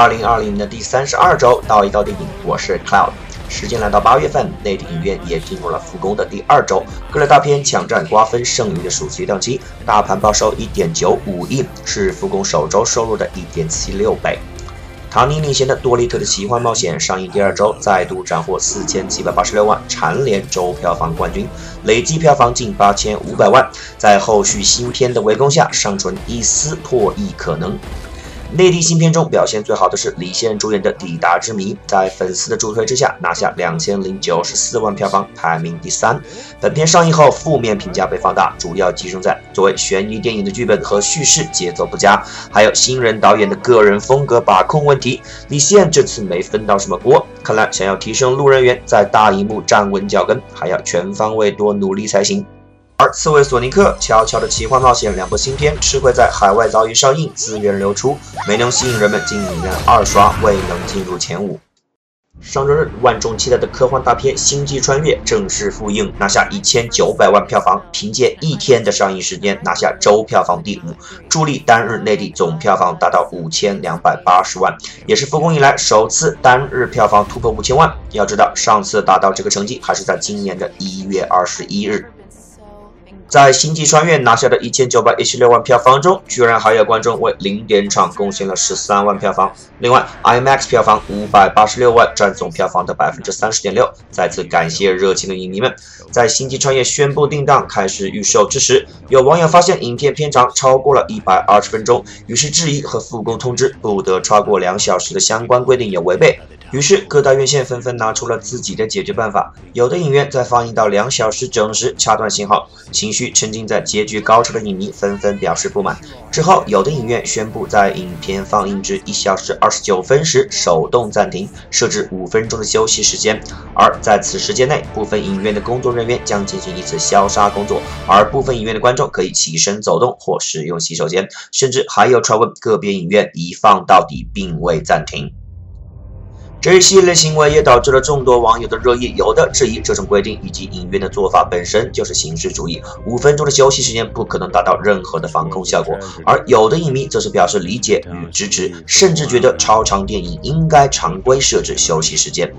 二零二零年的第三十二周，到一道电影，我是 Cloud。时间来到八月份，内地影院也进入了复工的第二周，各类大片抢占瓜分剩余的暑期档期，大盘报收一点九五亿，是复工首周收入的一点七六倍。唐尼领衔的多利特的奇幻冒险上映第二周，再度斩获四千七百八十六万，蝉联周票房冠军，累计票房近八千五百万，在后续新片的围攻下，尚存一丝破亿可能。内地新片中表现最好的是李现主演的《抵达之谜》，在粉丝的助推之下拿下两千零九十四万票房，排名第三。本片上映后负面评价被放大，主要集中在作为悬疑电影的剧本和叙事节奏不佳，还有新人导演的个人风格把控问题。李现这次没分到什么锅，看来想要提升路人缘，在大荧幕站稳脚跟，还要全方位多努力才行。而刺猬索尼克、悄悄的奇幻冒险两部新片吃亏在海外早已上映，资源流出，没能吸引人们进影院二刷，未能进入前五。上周日，万众期待的科幻大片《星际穿越》正式复映，拿下一千九百万票房，凭借一天的上映时间拿下周票房第五，助力单日内地总票房达到五千两百八十万，也是复工以来首次单日票房突破五千万。要知道，上次达到这个成绩还是在今年的一月二十一日。在《星际穿越》拿下的一千九百一十六万票房中，居然还有观众为零点场贡献了十三万票房。另外，IMAX 票房五百八十六万，占总票房的百分之三十点六。再次感谢热情的影迷们。在《星际穿越》宣布定档开始预售之时，有网友发现影片片长超过了一百二十分钟，于是质疑和复工通知不得超过两小时的相关规定有违背。于是各大院线纷纷拿出了自己的解决办法。有的影院在放映到两小时整时掐断信号，情绪沉浸在结局高潮的影迷纷纷表示不满。之后，有的影院宣布在影片放映至一小时二十九分时手动暂停，设置五分钟的休息时间。而在此时间内，部分影院的工作人员将进行一次消杀工作，而部分影院的观众可以起身走动或使用洗手间。甚至还有传闻，个别影院一放到底，并未暂停。这一系列行为也导致了众多网友的热议，有的质疑这种规定以及影院的做法本身就是形式主义，五分钟的休息时间不可能达到任何的防控效果；而有的影迷则是表示理解与支持，甚至觉得超长电影应该常规设置休息时间。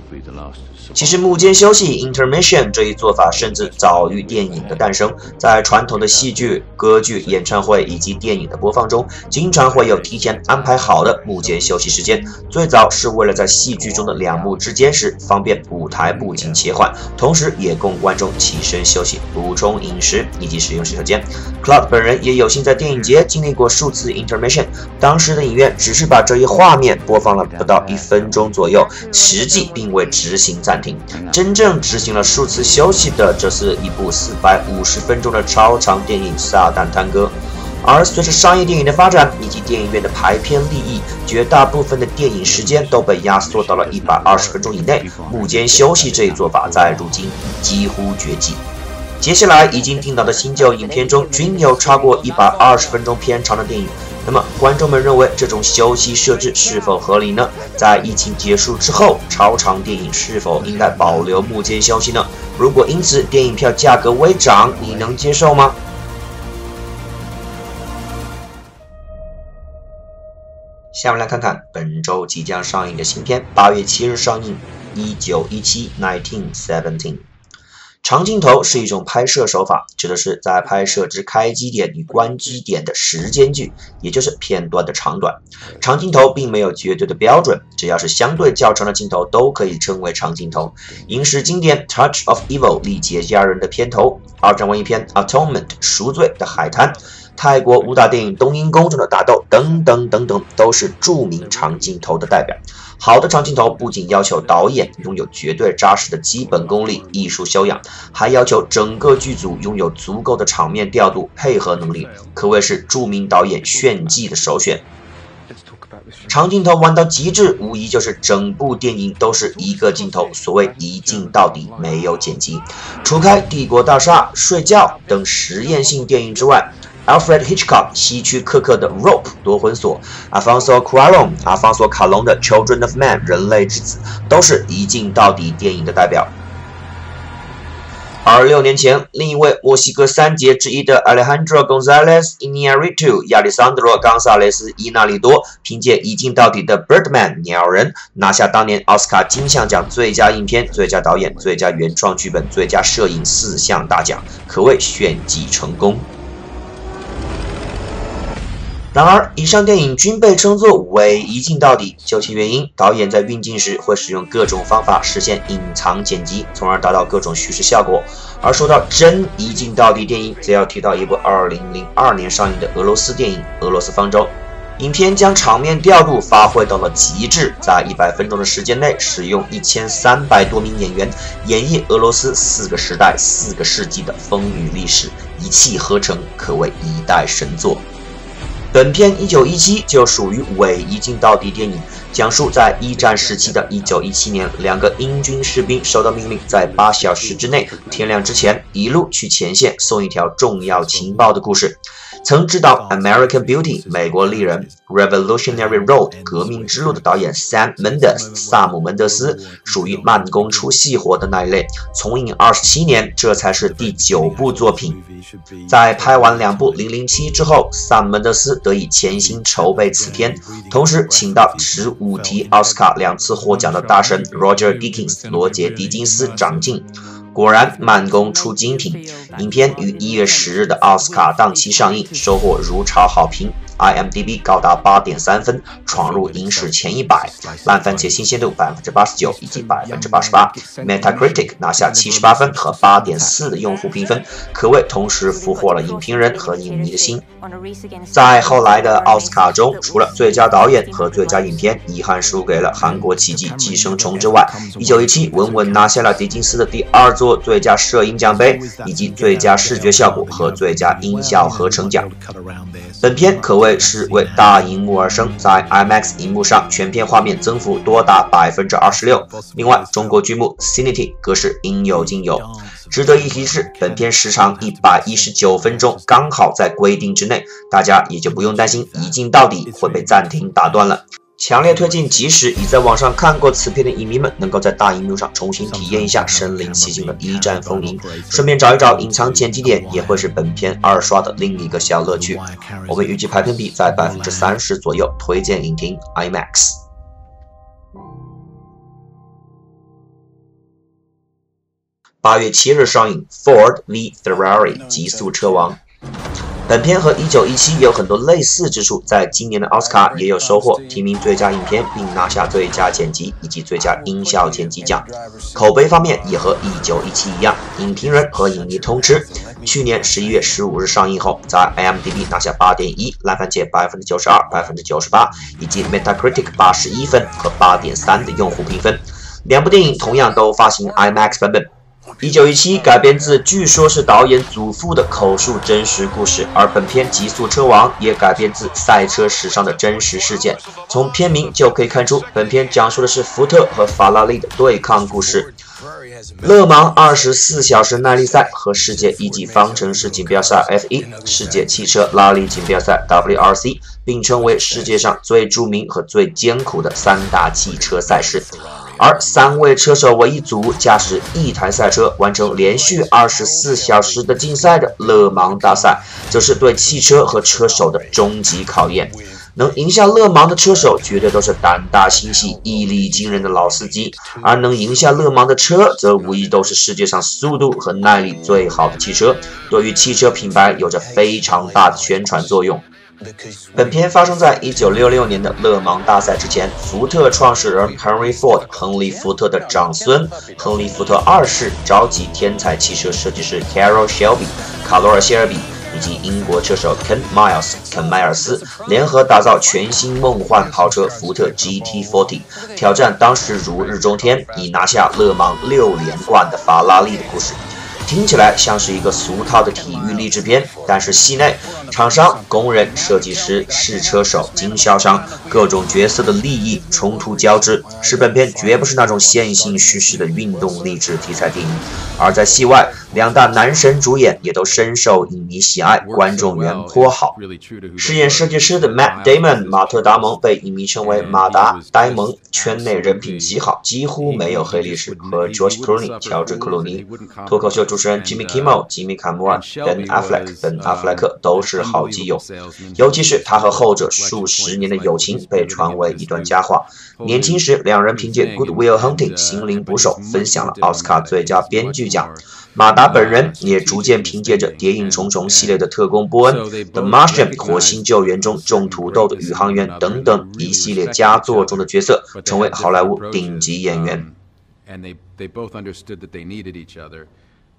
其实幕间休息 （intermission） 这一做法甚至早于电影的诞生，在传统的戏剧、歌剧、演唱会以及电影的播放中，经常会有提前安排好的幕间休息时间。最早是为了在戏剧中的两幕之间时方便舞台布景切换，同时也供观众起身休息、补充饮食以及使用洗手间。Cloud 本人也有幸在电影节经历过数次 intermission，当时的影院只是把这一画面播放了不到一分钟左右，实际并未执行暂停。真正执行了数次休息的，这是一部四百五十分钟的超长电影《撒旦探戈》。而随着商业电影的发展以及电影院的排片利益，绝大部分的电影时间都被压缩到了一百二十分钟以内。幕间休息这一做法在如今几乎绝迹。接下来已经定档的新旧影片中，均有超过一百二十分钟片长的电影。那么，观众们认为这种休息设置是否合理呢？在疫情结束之后，超长电影是否应该保留幕间休息呢？如果因此电影票价格微涨，你能接受吗？下面来看看本周即将上映的新片，八月七日上映，《一九一七 Nineteen Seventeen》。长镜头是一种拍摄手法，指的是在拍摄之开机点与关机点的时间距，也就是片段的长短。长镜头并没有绝对的标准，只要是相对较长的镜头都可以称为长镜头。影视经典《Touch of Evil》历劫家人的片头，二战文艺片《Atonement》赎罪的海滩。泰国武打电影《冬阴功》中的打斗等等等等，都是著名长镜头的代表。好的长镜头不仅要求导演拥有绝对扎实的基本功力、艺术修养，还要求整个剧组拥有足够的场面调度配合能力，可谓是著名导演炫技的首选。长镜头玩到极致，无疑就是整部电影都是一个镜头，所谓一镜到底，没有剪辑。除开《帝国大厦》《睡觉》等实验性电影之外。Alfred Hitchcock 希区柯克的《Rope》夺魂锁，阿方索·库阿隆、阿方索·卡隆的《Children of Man》人类之子，都是一镜到底电影的代表。而六年前，另一位墨西哥三杰之一的 Alejandro Gonzalez Iñárritu 亚历桑德罗·冈萨雷斯·伊纳里多凭借一镜到底的《Birdman》鸟人，拿下当年奥斯卡金像奖最佳影片、最佳导演、最佳原创剧本、最佳摄影四项大奖，可谓炫技成功。然而，以上电影均被称作伪一镜到底，究其原因，导演在运镜时会使用各种方法实现隐藏剪辑，从而达到各种叙事效果。而说到真一镜到底电影，则要提到一部2002年上映的俄罗斯电影《俄罗斯方舟》。影片将场面调度发挥到了极致，在一百分钟的时间内，使用一千三百多名演员演绎俄罗斯四个时代、四个世纪的风雨历史，一气呵成，可谓一代神作。本片一九一七就属于伪一镜到底电影，讲述在一战时期的一九一七年，两个英军士兵收到命令，在八小时之内，天亮之前，一路去前线送一条重要情报的故事。曾执导《American Beauty》美国丽人，《Revolutionary Road》革命之路的导演 Sam Mendes 萨姆门德斯属于慢工出细活的那一类，从影二十七年，这才是第九部作品。在拍完两部《零零七》之后，萨姆门德斯得以潜心筹备此片，同时请到十五提奥斯卡两次获奖的大神 Roger Deakins 罗杰·狄金斯掌镜。果然慢工出精品，影片于一月十日的奥斯卡档期上映，收获如潮好评。IMDB 高达八点三分，闯入影史前一百。烂番茄新鲜度百分之八十九以及百分之八十八。Metacritic 拿下七十八分和八点四的用户评分，可谓同时俘获了影评人和影迷的心。在后来的奥斯卡中，除了最佳导演和最佳影片遗憾输给了韩国奇迹《寄生虫》之外，一九一七稳稳拿下了狄金斯的第二座最佳摄影奖杯，以及最佳视觉效果和最佳音效合成奖。本片可谓。是为大荧幕而生，在 IMAX 荧幕上，全片画面增幅多达百分之二十六。另外，中国剧目 Cinity 格式应有尽有。值得一提是，本片时长一百一十九分钟，刚好在规定之内，大家也就不用担心一镜到底会被暂停打断了。强烈推荐，即使已在网上看过此片的影迷们，能够在大荧幕上重新体验一下身临其境的一战风云，顺便找一找隐藏剪辑点，也会是本片二刷的另一个小乐趣。我们预计排片比在百分之三十左右，推荐影厅 IMAX。八月七日上映《Ford v Ferrari 极速车王》。本片和《一九一七》有很多类似之处，在今年的奥斯卡也有收获，提名最佳影片，并拿下最佳剪辑以及最佳音效剪辑奖。口碑方面也和《一九一七》一样，影评人和影迷通吃。去年十一月十五日上映后，在 IMDB 拿下八点一，烂番茄百分之九十二、百分之九十八，以及 Metacritic 八十一分和八点三的用户评分。两部电影同样都发行 IMAX 版本。一九一七改编自据说是导演祖父的口述真实故事，而本片《极速车王》也改编自赛车史上的真实事件。从片名就可以看出，本片讲述的是福特和法拉利的对抗故事。勒芒二十四小时耐力赛和世界一级方程式锦标赛 F1、世界汽车拉力锦标赛 WRC 并称为世界上最著名和最艰苦的三大汽车赛事。而三位车手为一组，驾驶一台赛车，完成连续二十四小时的竞赛的勒芒大赛，则是对汽车和车手的终极考验。能赢下勒芒的车手，绝对都是胆大心细、毅力惊人的老司机；而能赢下勒芒的车，则无疑都是世界上速度和耐力最好的汽车，对于汽车品牌有着非常大的宣传作用。本片发生在1966年的勒芒大赛之前。福特创始人 Henry Ford 亨利·福特的长孙亨利·福特二世召集天才汽车设计师 Carroll Shelby 卡罗尔·谢尔比以及英国车手 Ken Miles 肯迈尔斯，联合打造全新梦幻跑车福特 GT40，挑战当时如日中天、已拿下勒芒六连冠的法拉利的故事。听起来像是一个俗套的体育励志片，但是戏内厂商、工人、设计师、试车手、经销商各种角色的利益冲突交织，使本片绝不是那种线性叙事的运动励志题材电影。而在戏外，两大男神主演也都深受影迷喜爱，观众缘颇好。饰演设计师的 Matt Damon 马特·达蒙被影迷称为马达·呆萌，圈内人品极好，几乎没有黑历史。和 George Clooney 乔治·克鲁尼、脱口秀主持人 Jimmy Kimmel 吉米·卡莫尔、Ben Affleck 等·阿弗莱克都是好基友，尤其是他和后者数十年的友情被传为一段佳话。年轻时，两人凭借《Good Will Hunting》心灵捕手分享了奥斯卡最佳编剧奖。马达本人也逐渐凭借着《谍影重重》系列的特工波恩、《The Martian》火星救援中种土豆的宇航员等等一系列佳作中的角色，成为好莱坞顶级演员。And they they both understood that they needed each other,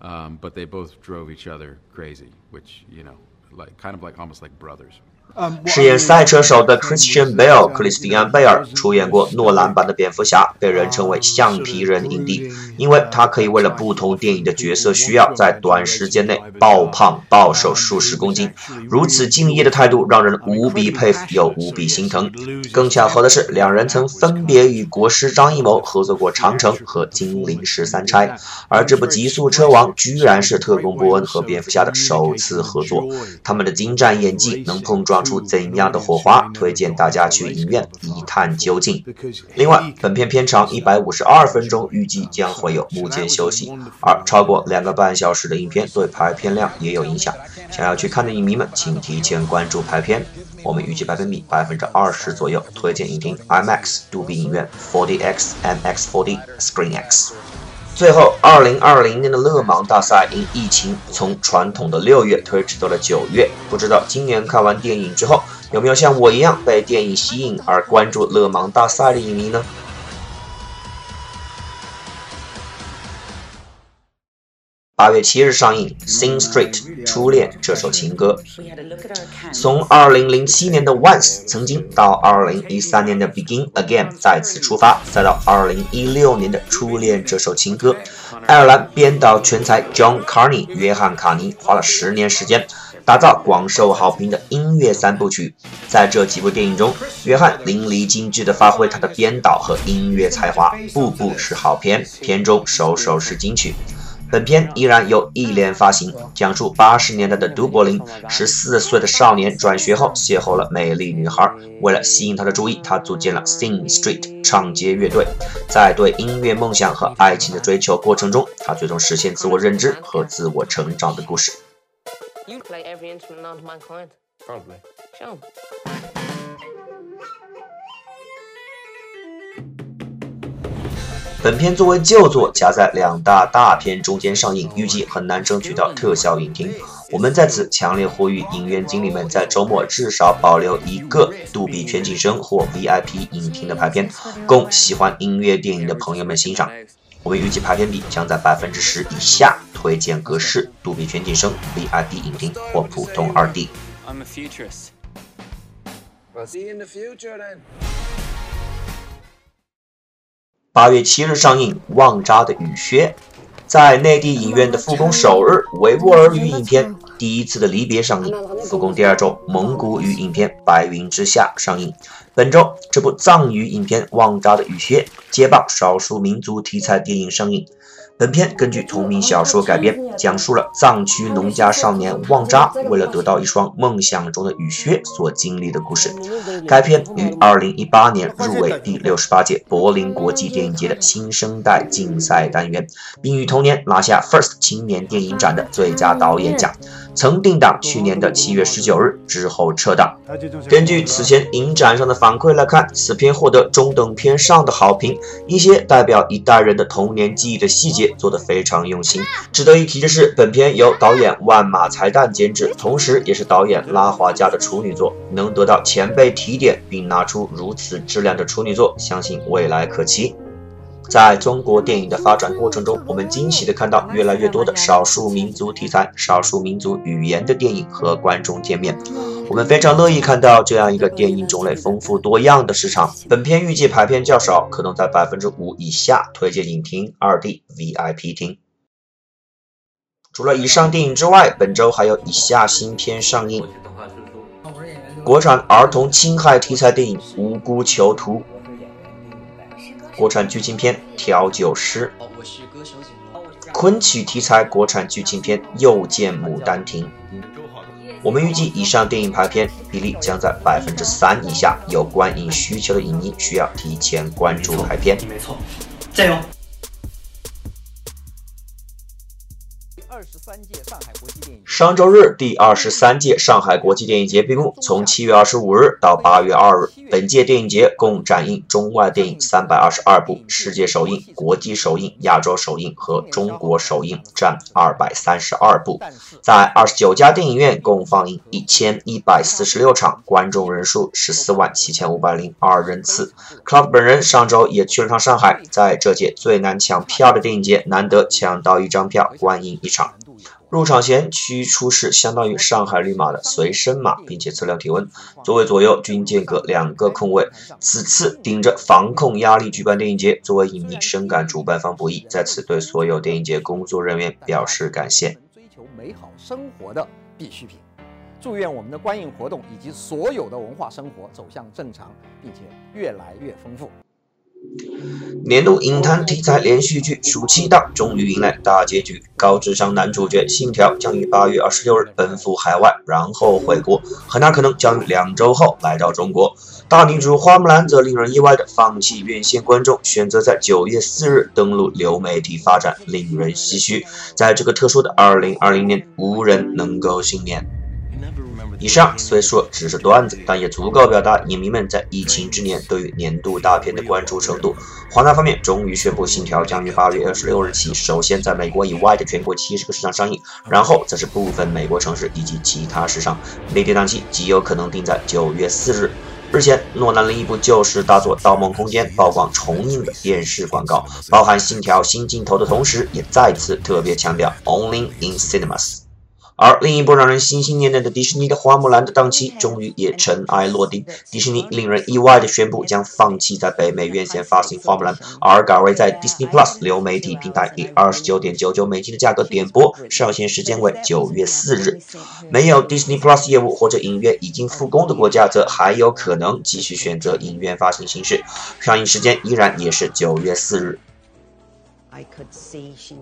um, but they both drove each other crazy, which you know, like kind of like almost like brothers. 饰演赛车手的 Christian Bale 克里斯蒂安·贝尔出演过诺兰版的蝙蝠侠，被人称为橡皮人影帝，因为他可以为了不同电影的角色需要，在短时间内爆胖暴瘦数十公斤。如此敬业的态度让人无比佩服又无比心疼。更巧合的是，两人曾分别与国师张艺谋合作过《长城》和《金陵十三钗》，而这部《极速车王》居然是特工波恩和蝙蝠侠的首次合作。他们的精湛演技能碰撞。出怎样的火花？推荐大家去影院一探究竟。另外，本片片长一百五十二分钟，预计将会有幕间休息，而超过两个半小时的影片对排片量也有影响。想要去看的影迷们，请提前关注排片。我们预计排片比百分之二十左右，推荐影厅 IMAX 杜比影院 4DX MX4D ScreenX。最后，二零二零年的勒芒大赛因疫情从传统的六月推迟到了九月。不知道今年看完电影之后，有没有像我一样被电影吸引而关注勒芒大赛的影迷呢？八月七日上映《Sing Street》初恋这首情歌。从二零零七年的《Once》曾经到二零一三年的《Begin Again》再次出发，再到二零一六年的《初恋这首情歌》，爱尔兰编导全才 John Carney 约翰卡尼花了十年时间打造广受好评的音乐三部曲。在这几部电影中，约翰淋漓尽致地发挥他的编导和音乐才华，部部是好片，片中首首是金曲。本片依然由一联发行，讲述八十年代的都柏林，十四岁的少年转学后邂逅了美丽女孩，为了吸引她的注意，他组建了 Sing Street 唱街乐队。在对音乐梦想和爱情的追求过程中，他最终实现自我认知和自我成长的故事。本片作为旧作夹在两大大片中间上映，预计很难争取到特效影厅。我们在此强烈呼吁影院经理们在周末至少保留一个杜比全景声或 VIP 影厅的排片，供喜欢音乐电影的朋友们欣赏。我们预计排片比将在百分之十以下，推荐格式杜比全景声 VIP 影厅或普通二 D。八月七日上映《旺扎的雨靴》，在内地影院的复工首日，维吾尔语影片《第一次的离别》上映；复工第二周，蒙古语影片《白云之下》上映。本周，这部藏语影片《旺扎的雨靴》接棒少数民族题材电影上映。本片根据同名小说改编，讲述了藏区农家少年旺扎为了得到一双梦想中的雨靴所经历的故事。该片于2018年入围第六十八届柏林国际电影节的新生代竞赛单元，并于同年拿下 First 青年电影展的最佳导演奖。曾定档去年的七月十九日之后撤档。根据此前影展上的反馈来看，此片获得中等偏上的好评。一些代表一代人的童年记忆的细节做得非常用心。值得一提的是，本片由导演万马才旦监制，同时也是导演拉华加的处女作。能得到前辈提点并拿出如此质量的处女作，相信未来可期。在中国电影的发展过程中，我们惊喜地看到越来越多的少数民族题材、少数民族语言的电影和观众见面。我们非常乐意看到这样一个电影种类丰富多样的市场。本片预计排片较少，可能在百分之五以下，推荐影厅二 D VIP 厅。除了以上电影之外，本周还有以下新片上映：国产儿童侵害题材电影《无辜囚徒》。国产剧情片《调酒师》，昆曲题材国产剧情片又见《牡丹亭》。我们预计以上电影排片比例将在百分之三以下，有观影需求的影迷需要提前关注排片。没错，加油！二十三届上周日，第二十三届上海国际电影节闭幕。从七月二十五日到八月二日，本届电影节共展映中外电影三百二十二部，世界首映、国际首映、亚洲首映和中国首映占二百三十二部，在二十九家电影院共放映一千一百四十六场，观众人数十四万七千五百零二人次。Club 本人上周也去了趟上海，在这届最难抢票的电影节，难得抢到一张票观影一场。入场前需出示相当于上海绿码的随身码，并且测量体温。座位左右均间隔两个空位。此次顶着防控压力举办电影节，作为影迷深感主办方不易，在此对所有电影节工作人员表示感谢。追求美好生活的必需品，祝愿我们的观影活动以及所有的文化生活走向正常，并且越来越丰富。年度影坛题材连续剧暑期档终于迎来大结局，高智商男主角信条将于八月二十六日奔赴海外，然后回国，很大可能将于两周后来到中国。大女主花木兰则令人意外的放弃院线观众，选择在九月四日登陆流媒体发展，令人唏嘘。在这个特殊的二零二零年，无人能够幸免。以上虽说只是段子，但也足够表达影迷们在疫情之年对于年度大片的关注程度。华纳方面终于宣布，《信条》将于八月二十六日起，首先在美国以外的全国七十个市场上映，然后则是部分美国城市以及其他市场。内地档期极有可能定在九月四日。日前，诺兰另一部旧时大作《盗梦空间》曝光重映的电视广告，包含《信条》新镜头的同时，也再次特别强调 “Only in Cinemas”。而另一部让人心心念念的迪士尼的《花木兰》的档期终于也尘埃落定。迪士尼令人意外的宣布将放弃在北美院线发行《花木兰》，而改为在 Disney Plus 流媒体平台以二十九点九九美金的价格点播，上线时间为九月四日。没有 Disney Plus 业务或者影院已经复工的国家，则还有可能继续选择影院发行形式，上映时间依然也是九月四日。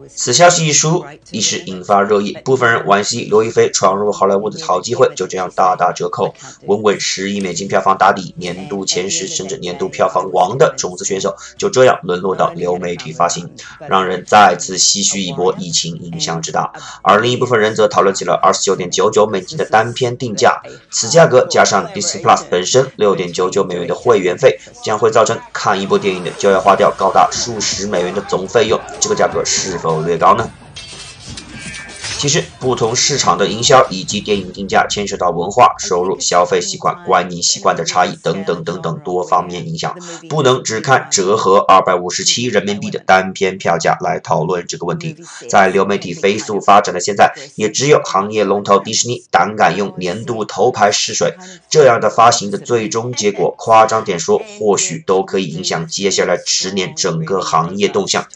此消息一出，一时引发热议。部分人惋惜刘亦菲闯入好莱坞的好机会就这样大打折扣，稳稳十亿美金票房打底，年度前十甚至年度票房王的种子选手就这样沦落到流媒体发行，让人再次唏嘘一波疫情影响之大。而另一部分人则讨论起了二十九点九九美金的单片定价，此价格加上 Disney Plus 本身六点九九美元的会员费，将会造成看一部电影的就要花掉高达数十美元的总费用。这个价格是否略高呢？其实，不同市场的营销以及电影定价，牵涉到文化、收入、消费习惯、观影习惯的差异等等等等多方面影响，不能只看折合二百五十七人民币的单片票价来讨论这个问题。在流媒体飞速发展的现在，也只有行业龙头迪士尼胆敢用年度头牌试水，这样的发行的最终结果，夸张点说，或许都可以影响接下来十年整个行业动向。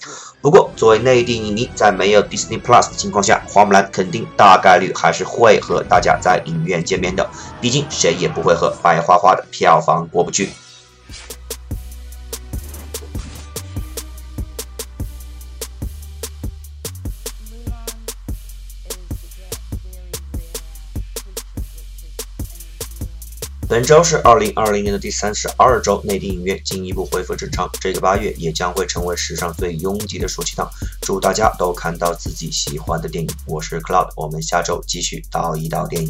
不过，作为内地影迷，在没有 Disney Plus 的情况下，花木兰肯定大概率还是会和大家在影院见面的。毕竟，谁也不会和白花花的票房过不去。本周是二零二零年的第三十二周，内地影院进一步恢复正常。这个八月也将会成为史上最拥挤的暑期档。祝大家都看到自己喜欢的电影。我是 Cloud，我们下周继续叨一叨电影。